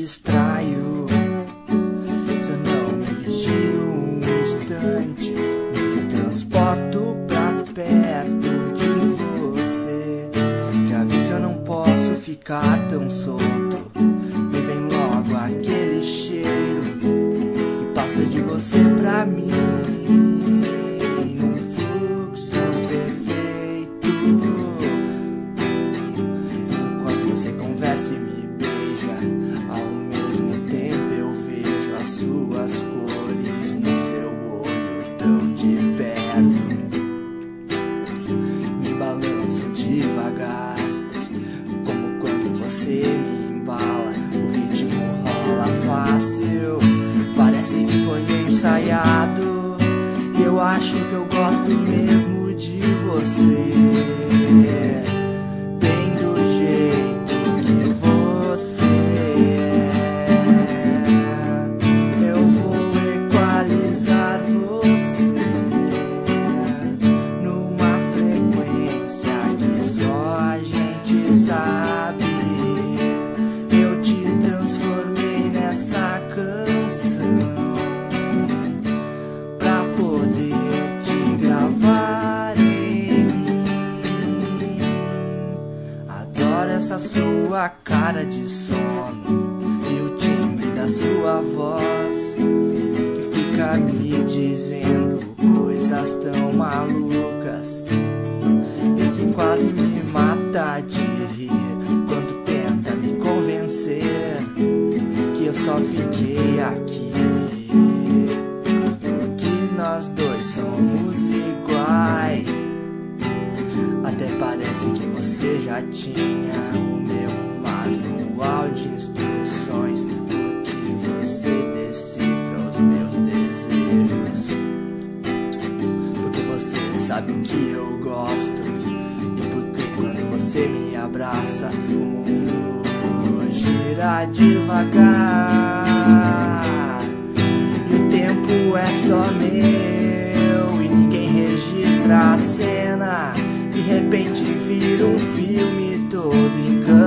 distraio. Se eu não me vigio um instante, me transporto pra perto de você. Já vi que eu não posso ficar tão solto. De perto. Me balanço devagar, como quando você me embala. O ritmo rola fácil, parece que foi ensaiado. Eu acho que eu gosto mesmo de você. Sua cara de sono e o timbre da sua voz que fica me dizendo coisas tão malucas e que quase me mata de rir quando tenta me convencer que eu só fiquei aqui. Que nós dois somos. Até parece que você já tinha o meu manual de instruções. Porque você decifra os meus desejos. Porque você sabe o que eu gosto. E porque quando você me abraça, o mundo gira devagar. E o tempo é só meu repente vira um filme todo encantado.